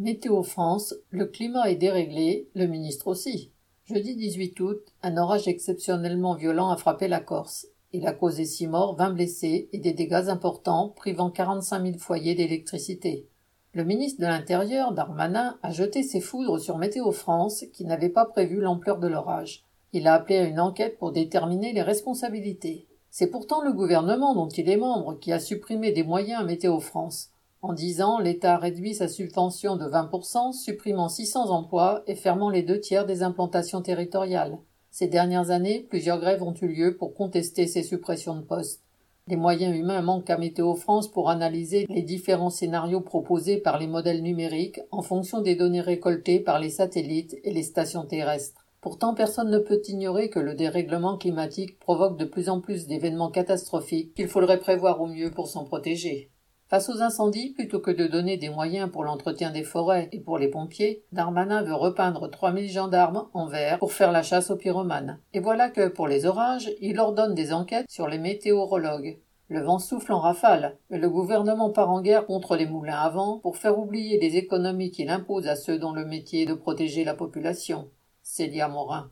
Météo France, le climat est déréglé, le ministre aussi. Jeudi 18 août, un orage exceptionnellement violent a frappé la Corse. Il a causé six morts, vingt blessés et des dégâts importants, privant 45 000 foyers d'électricité. Le ministre de l'Intérieur, Darmanin, a jeté ses foudres sur Météo France, qui n'avait pas prévu l'ampleur de l'orage. Il a appelé à une enquête pour déterminer les responsabilités. C'est pourtant le gouvernement dont il est membre qui a supprimé des moyens à Météo France. En dix ans, l'État a réduit sa subvention de 20%, supprimant 600 emplois et fermant les deux tiers des implantations territoriales. Ces dernières années, plusieurs grèves ont eu lieu pour contester ces suppressions de postes. Les moyens humains manquent à Météo France pour analyser les différents scénarios proposés par les modèles numériques en fonction des données récoltées par les satellites et les stations terrestres. Pourtant, personne ne peut ignorer que le dérèglement climatique provoque de plus en plus d'événements catastrophiques qu'il faudrait prévoir au mieux pour s'en protéger. Face aux incendies, plutôt que de donner des moyens pour l'entretien des forêts et pour les pompiers, Darmanin veut repeindre 3000 gendarmes en vert pour faire la chasse aux pyromanes. Et voilà que, pour les orages, il ordonne des enquêtes sur les météorologues. Le vent souffle en rafale, mais le gouvernement part en guerre contre les moulins à vent pour faire oublier les économies qu'il impose à ceux dont le métier est de protéger la population. Célia Morin.